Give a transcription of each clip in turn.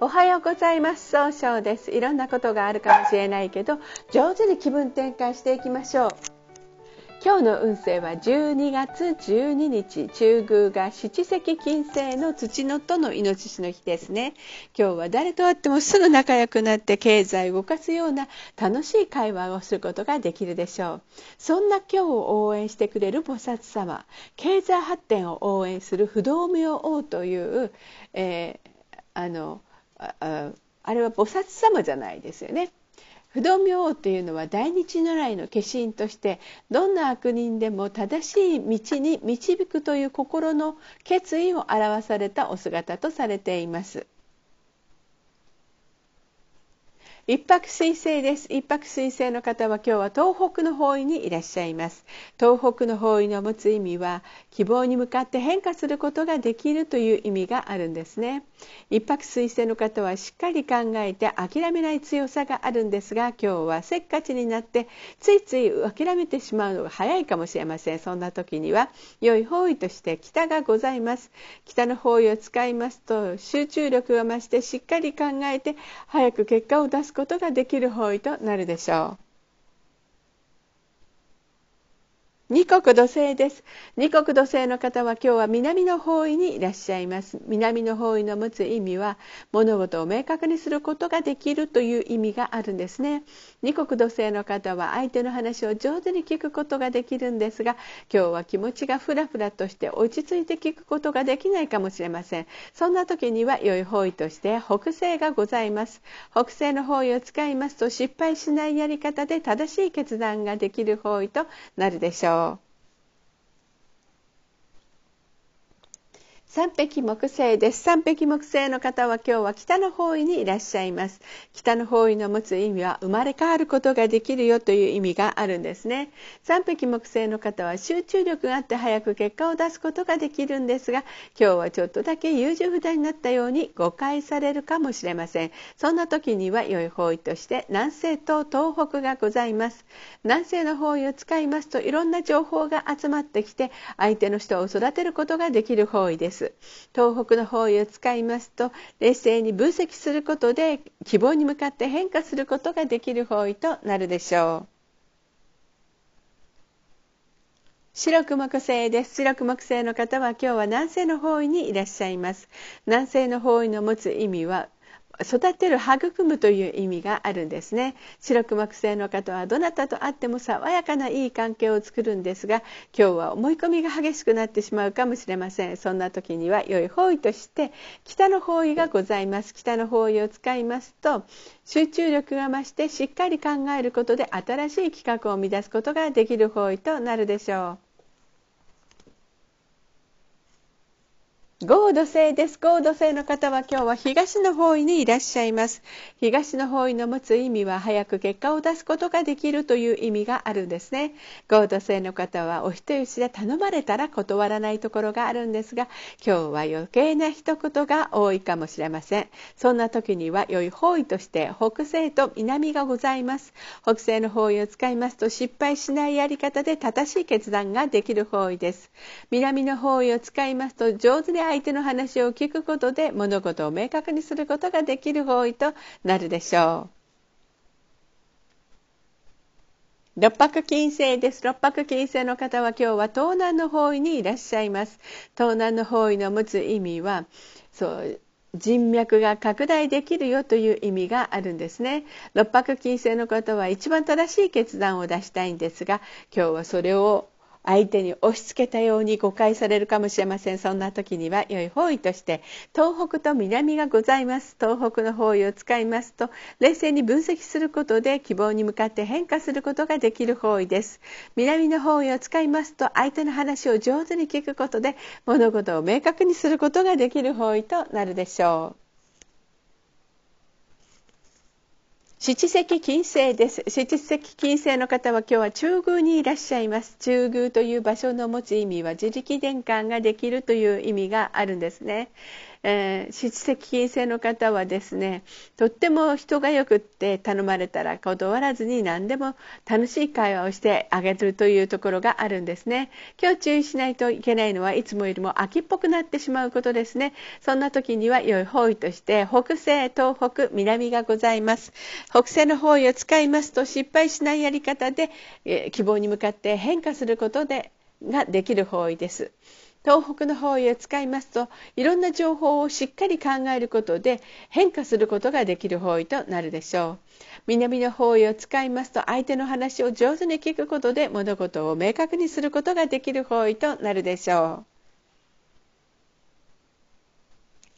おはようございます。総称です。いろんなことがあるかもしれないけど上手に気分転換していきましょう。今日の運勢は12月12日中宮が七石金星の土のとの命しの日ですね。今日は誰と会ってもすぐ仲良くなって経済を動かすような楽しい会話をすることができるでしょう。そんな今日を応援してくれる菩薩様経済発展を応援する不動明王という、えー、あのああれは菩薩様じゃないですよね。不動明王というのは大日如来の化身としてどんな悪人でも正しい道に導くという心の決意を表されたお姿とされています。一泊水星です。一泊水星の方は今日は東北の方位にいらっしゃいます。東北の方位の持つ意味は希望に向かって変化することができるという意味があるんですね。一泊水星の方はしっかり考えて諦めない強さがあるんですが今日はせっかちになってついつい諦めてしまうのが早いかもしれません。そんな時には良い方位として北がございます。北の方位を使いますと集中力が増してしっかり考えて早く結果を出すことができる方位となるでしょう。二国土星です。二国土星の方は今日は南の方位にいらっしゃいます。南の方位の持つ意味は物事を明確にすることができるという意味があるんですね。二国土星の方は相手の話を上手に聞くことができるんですが、今日は気持ちがふらふらとして落ち着いて聞くことができないかもしれません。そんな時には良い方位として北西がございます。北西の方位を使いますと失敗しないやり方で正しい決断ができる方位となるでしょう。 있어요. 三匹木星です。三匹木星の方は今日は北の方位にいらっしゃいます。北の方位の持つ意味は生まれ変わることができるよという意味があるんですね。三匹木星の方は集中力があって早く結果を出すことができるんですが今日はちょっとだけ優柔不断になったように誤解されるかもしれません。そんな時には良い方位として南西と東北がございます。南西の方位を使いますといろんな情報が集まってきて相手の人を育てることができる方位です。東北の方位を使いますと冷静に分析することで希望に向かって変化することができる方位となるでしょう白く木星です。白く木星の方は今日は南西の方位にいらっしゃいます。南西の方位の持つ意味は育てる育むという意味があるんですね。白く木星の方はどなたと会っても爽やかないい関係を作るんですが今日は思い込みが激しくなってしまうかもしれません。そんな時には良い方位として北の方位がございます。北の方位を使いますと集中力が増してしっかり考えることで新しい企画を生み出すことができる方位となるでしょう。合土星です。合土星の方は今日は東の方位にいらっしゃいます。東の方位の持つ意味は早く結果を出すことができるという意味があるんですね。合土星の方はお人よしで頼まれたら断らないところがあるんですが、今日は余計な一言が多いかもしれません。そんな時には良い方位として北西と南がございます。北西の方位を使いますと失敗しないやり方で正しい決断ができる方位です。南の方位を使いますと上手で相手の話を聞くことで物事を明確にすることができる方位となるでしょう。六白金星です。六白金星の方は今日は東南の方位にいらっしゃいます。東南の方位の持つ意味は、そう人脈が拡大できるよという意味があるんですね。六白金星の方は一番正しい決断を出したいんですが、今日はそれを相手に押し付けたように誤解されるかもしれません。そんな時には良い方位として東北と南がございます。東北の方位を使いますと冷静に分析することで希望に向かって変化することができる方位です。南の方位を使いますと相手の話を上手に聞くことで物事を明確にすることができる方位となるでしょう。七石金星です。七石金星の方は今日は中宮にいらっしゃいます。中宮という場所の持つ意味は自力転換ができるという意味があるんですね。えー、質的金星の方はですねとっても人がよくって頼まれたら断らずに何でも楽しい会話をしてあげるというところがあるんですね。今日注意しないといけないのはいつもよりも秋っぽくなってしまうことですね。そんな時には良い方位として北西東北南がございます。北西の方位を使いますと失敗しないやり方で、えー、希望に向かって変化することでができる方位です。東北の方位を使いますといろんな情報をしっかり考えることで変化することができる方位となるでしょう。南の方位を使いますと相手の話を上手に聞くことで物事を明確にすることができる方位となるでしょう。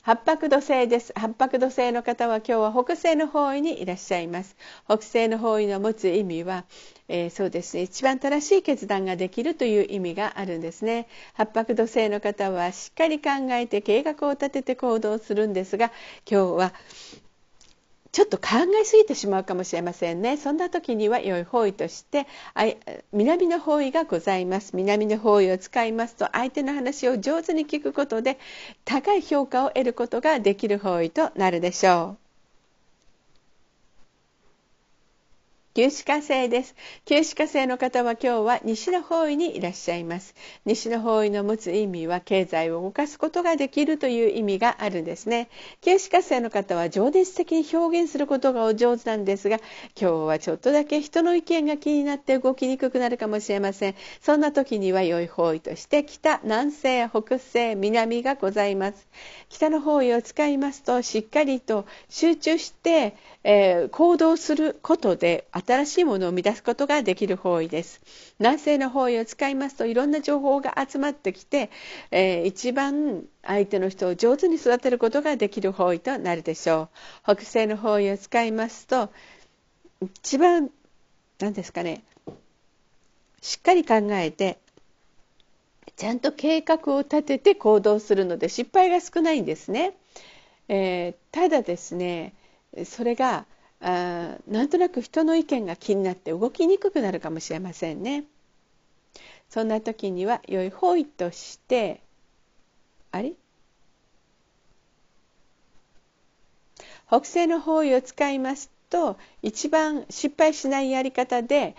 八白土星です。八白土星の方は今日は北西の方位にいらっしゃいます。北西の方位の持つ意味は、えー、そうですね、一番正しい決断ができるという意味があるんですね。八白土星の方はしっかり考えて計画を立てて行動するんですが、今日はちょっと考えすぎてしまうかもしれませんね。そんな時には良い方位として南の方位がございます。南の方位を使いますと相手の話を上手に聞くことで高い評価を得ることができる方位となるでしょう。旧歯科生です。旧歯科生の方は今日は西の方位にいらっしゃいます。西の方位の持つ意味は経済を動かすことができるという意味があるんですね。旧歯科生の方は情熱的に表現することがお上手なんですが、今日はちょっとだけ人の意見が気になって動きにくくなるかもしれません。そんな時には良い方位として北、南西、北西、南がございます。北の方位を使いますとしっかりと集中して、えー、行動することで新しいものを生み出すことができる方位です南西の方位を使いますといろんな情報が集まってきて、えー、一番相手の人を上手に育てることができる方位となるでしょう北西の方位を使いますと一番何ですかねしっかり考えてちゃんと計画を立てて行動するので失敗が少ないんですね。えー、ただですねそれがあなんとなく人の意見が気になって動きにくくなるかもしれませんね。そんな時には良い方位としてあれ？北西の方位を使いますと一番失敗しないやり方で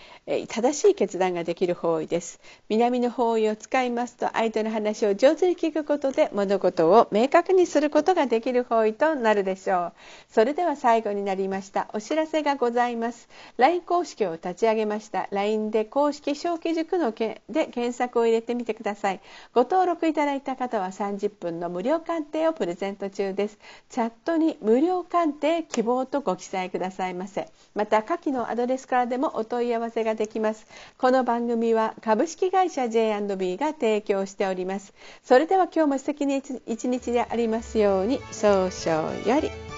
正しい決断ができる方位です。南の方位を使いますと相手の話を上手に聞くことで物事を明確にすることができる方位となるでしょう。それでは最後になりました。お知らせがございます。LINE 公式を立ち上げました。LINE で公式小規塾のけで検索を入れてみてください。ご登録いただいた方は30分の無料鑑定をプレゼント中です。チャットに無料鑑定希望とご記載ください。ませまた下記のアドレスからでもお問い合わせができます。この番組は株式会社 J&B が提供しております。それでは今日も素敵に一日でありますように早々より。